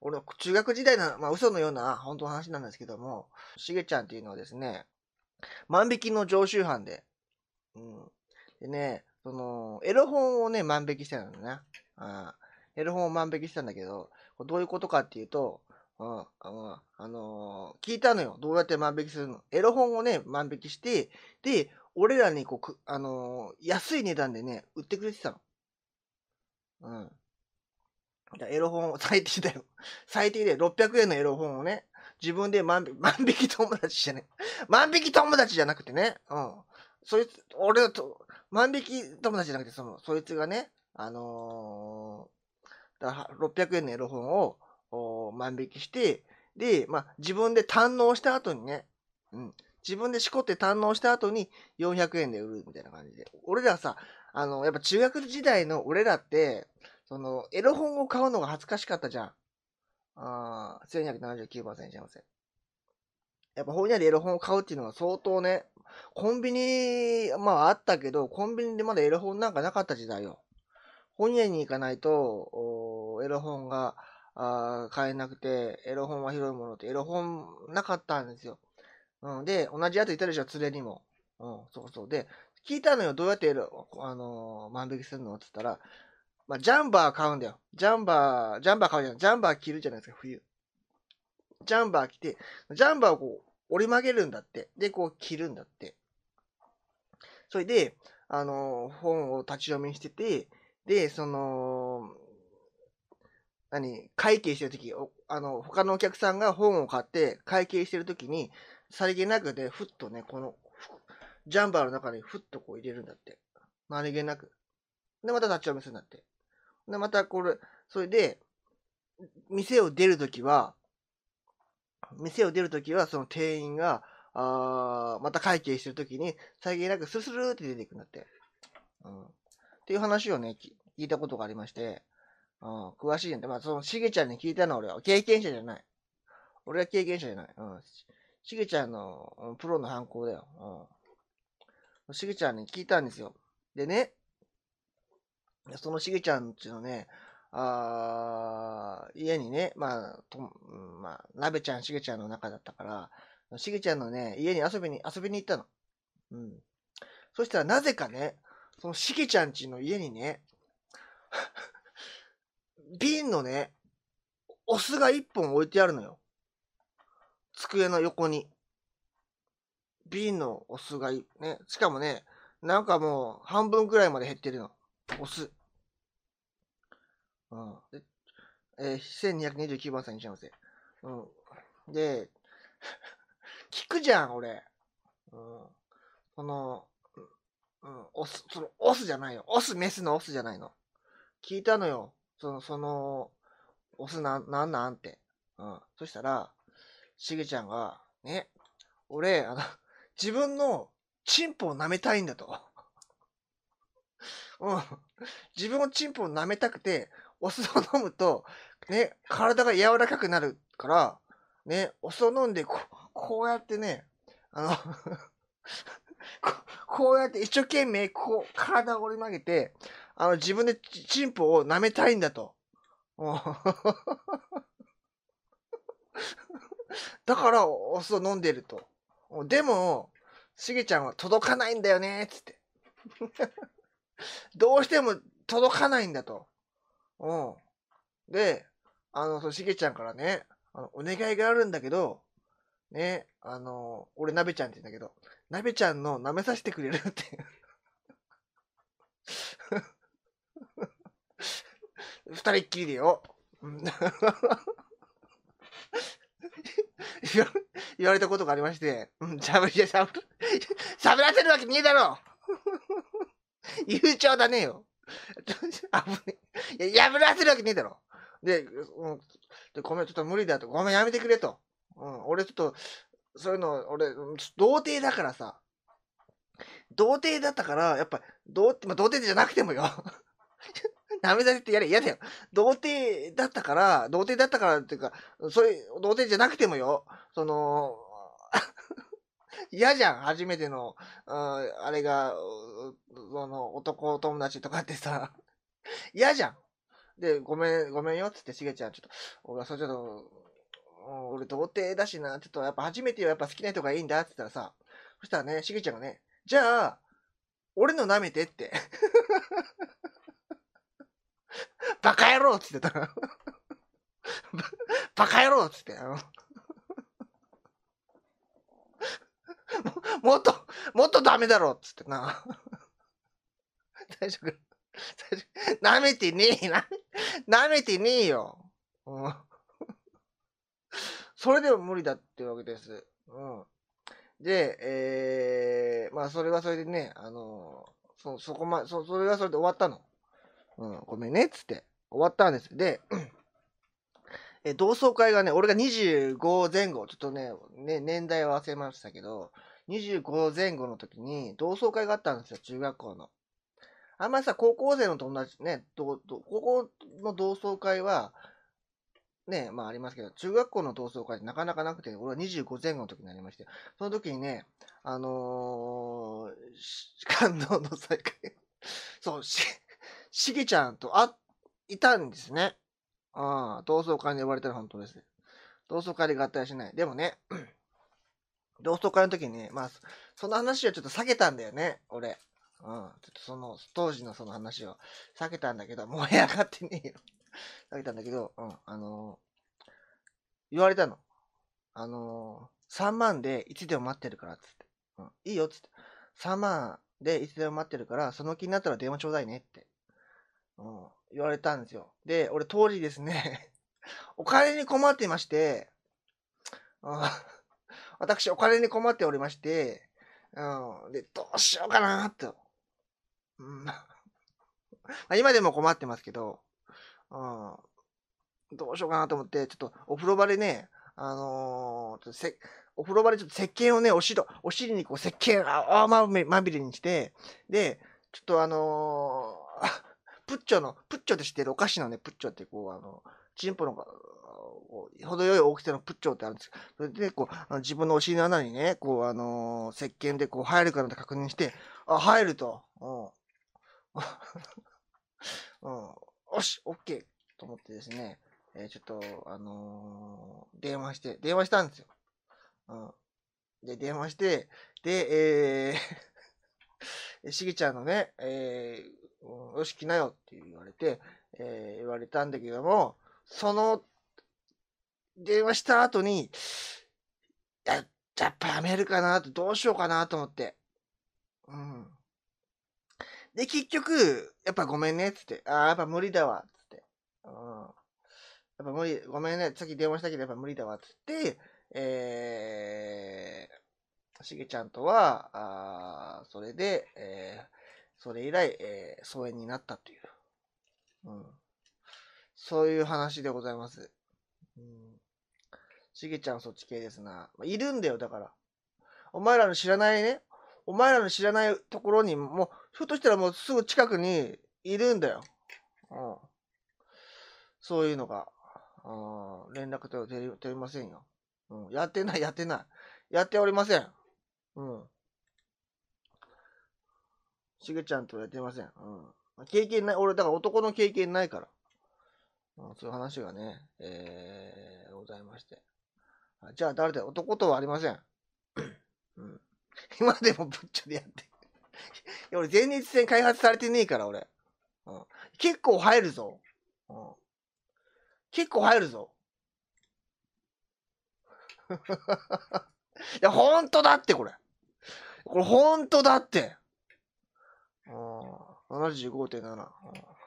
俺の中学時代の、まあ嘘のような本当の話なんですけども、しげちゃんっていうのはですね、万引きの常習犯で、うん。でね、その、エロ本をね、万引きしてたのね。あエロ本を万引きしたんだけど、どういうことかっていうと、うん、あのー、聞いたのよ。どうやって万引きするの？エロ本をね、万引きして、で、俺らにこう、あのー、安い値段でね、売ってくれてたの。うん。エロ本を、最低だよ。最低で600円のエロ本をね、自分で万引 万引き友達じゃね。万引き友達じゃなくてね。うん。そいつ、俺と、万引き友達じゃなくて、その、そいつがね、あのー、だ600円のエロ本をお万引きして、で、まあ、自分で堪能した後にね、うん。自分でしこって堪能した後に400円で売るみたいな感じで。俺らさ、あの、やっぱ中学時代の俺らって、その、エロ本を買うのが恥ずかしかったじゃん。ああ、1279番線しません。やっぱ本屋でエロ本を買うっていうのは相当ね、コンビニ、まああったけど、コンビニでまだエロ本なんかなかった時代よ。本屋に行かないと、エロ本があ買えなくて、エロ本は広いものってエロ本なかったんですよ。うん、で、同じやついたでしょ、連れにも。うん、そうそう。で、聞いたのよ、どうやってエロ、あのー、万引きするの？って言ったら、まあ、ジャンバー買うんだよ。ジャンバー、ジャンバー買うじゃん。ジャンバー着るじゃないですか、冬。ジャンバー着て、ジャンバーをこう、折り曲げるんだって。で、こう、着るんだって。それで、あの、本を立ち読みしてて、で、その、何、会計してるとき、あの、他のお客さんが本を買って会計してるときに、さりげなくで、ふっとね、この、ジャンバーの中にふっとこう入れるんだって。何気なく。で、また立ち読みするんだって。で、またこれ、それで、店を出るときは、店を出るときは、その店員が、あまた会計してるときに、さりげなくスルスルって出ていくんだって。うん。っていう話をね、聞いたことがありまして、うん、詳しいんで、まあ、その、しげちゃんに聞いたのは俺は、経験者じゃない。俺は経験者じゃない。うん。しげちゃんの、プロの犯行だよ。うん。しげちゃんに聞いたんですよ。でね、そのしげちゃんちのね、あ家にね、まあ、と、まあ、なべちゃん、しげちゃんの中だったから、しげちゃんのね、家に遊びに、遊びに行ったの。うん。そしたらなぜかね、そのしげちゃんちの家にね、瓶のね、お酢が一本置いてあるのよ。机の横に。瓶のお酢が、ね、しかもね、なんかもう半分くらいまで減ってるの。お酢。うん。で、えー、1229番さんにしゃいませ。うん。で、聞くじゃん、俺。うん。その、うん、オス、その、オスじゃないよ。オス、メスのオスじゃないの。聞いたのよ。その、その、オスな、なんなんって。うん。そしたら、しげちゃんが、ね、俺、あの、自分のチンポを舐めたいんだと。うん。自分のチンポを舐めたくて、お酢を飲むと、ね、体が柔らかくなるから、ね、お酢を飲んでこ、こうやってね、あの こ、こうやって一生懸命、こう、体を折り曲げて、あの、自分でチンポを舐めたいんだと。だから、お酢を飲んでると。でも、しげちゃんは届かないんだよね、つって。どうしても届かないんだと。うん。で、あの、そしげちゃんからね、あの、お願いがあるんだけど、ね、あの、俺、なべちゃんって言うんだけど、なべちゃんの舐めさせてくれるって二人っきりでよ。言われたことがありまして、うん、しゃぶり、しゃぶ、しゃぶらせるわけねえだろ 悠長だねえよ。危ねや、破らせるわけねえだろ。で、うん、で、ごめん、ちょっと無理だと。ごめん、やめてくれと。うん、俺ちょっと、そういうの、俺、童貞だからさ。童貞だったから、やっぱ、童、まあ、童貞じゃなくてもよ。舐めさせてやれ、嫌だよ。童貞だったから、童貞だったからっていうか、そういう、童貞じゃなくてもよ。その、嫌じゃん、初めての、うん、あれが、その、男友達とかってさ、嫌じゃん。で、ごめん、ごめんよ、っつって、しげちゃん、ちょっと、俺はそれちょっと、俺童貞だしな、ちょっとやっぱ初めてはやっぱ好きな人がいいんだって言ったらさ、そしたらね、しげちゃんがね、じゃあ、俺の舐めてって。バカ野郎つってた。ババカ野郎つって。あのもっと、もっとダメだろっつってな。最初から、最初、舐めてねえな。舐めてねえよ。うん。それでも無理だっていうわけです。うん。で、えー、まあ、それはそれでね、あのそ、そこま、そ、それはそれで終わったの。うん、ごめんね、つって。終わったんです。で、え、同窓会がね、俺が25前後、ちょっとね、ね、年代は忘れましたけど、25前後の時に同窓会があったんですよ、中学校の。あんまりさ、高校生の友達ね、高校の同窓会は、ね、まあありますけど、中学校の同窓会ってなかなかなくて、俺は25前後の時になりまして、その時にね、あのー、感動の再会。そう、し、しげちゃんと会、いたんですね。ああ、同窓会に呼ばれたら本当です。同窓会で合体しない。でもね、同窓会の時に、まあ、そその話をちょっと避けたんだよね、俺。うん。ちょっとその、当時のその話を避けたんだけど、燃え上がってねえよ。避けたんだけど、うん、あのー言われたの。あのー、3万でいつでも待ってるから、つって。うん、いいよ、つって。3万でいつでも待ってるから、その気になったら電話ちょうだいねって。うん、言われたんですよ。で、俺当時ですね、お金に困っていまして、うん私お金に困っておりまして、うん、で、どうしようかなと。うん、今でも困ってますけど、うん、どうしようかなと思って、ちょっとお風呂場でね、あのーちょっとせお風呂場でちょっと石鹸をね、お尻、お尻にこう石鹸ああままみれにして、で、ちょっとあのー プッチョの、プッチョで知ってるお菓子のね、プッチョってこう、あの、チンポの、程よい大きさのプッチョってあるんです、それで、こう、自分のお尻の穴にね、こう、あのー石鹸でこう入るかなって確認して、あ、入ると。うん。うん。よし、オッケーと思ってですね、えーちょっと、あのー電話して、電話したんですよ。うん。で、電話して、で、えー、しげちゃんのね、えーよし、来なよって言われて、えー言われたんだけども、その、電話した後に、や、っぱやめるかなと、どうしようかなと思って。うん。で、結局、やっぱごめんね、つって。ああ、やっぱ無理だわ、つって。うん。やっぱ無理、ごめんね、さっき電話したけどやっぱ無理だわ、つって、えー、しげちゃんとは、あそれで、えー、それ以来、えー、疎遠になったという。うん。そういう話でございます。うん。しげちゃんそっち系ですな。まいるんだよ、だから。お前らの知らないね、お前らの知らないところに、もう、ふとしたらもうすぐ近くにいるんだよ。うん。そういうのが。うん、連絡と取り取りませんよ。うん。やってない、やってない。やっておりません。うん。しげちゃんとやってません。うん。経験ない、俺、だから男の経験ないから。うん、そういう話がね、えー、ございまして。じゃあ誰だ男とはありません。うん。今でもぶっちょでやって。いや、俺前日戦開発されてねえから、俺。うん。結構入るぞ。うん。結構入るぞ。いや、ほんとだって、これ。これほんとだって。うん。75.7。うん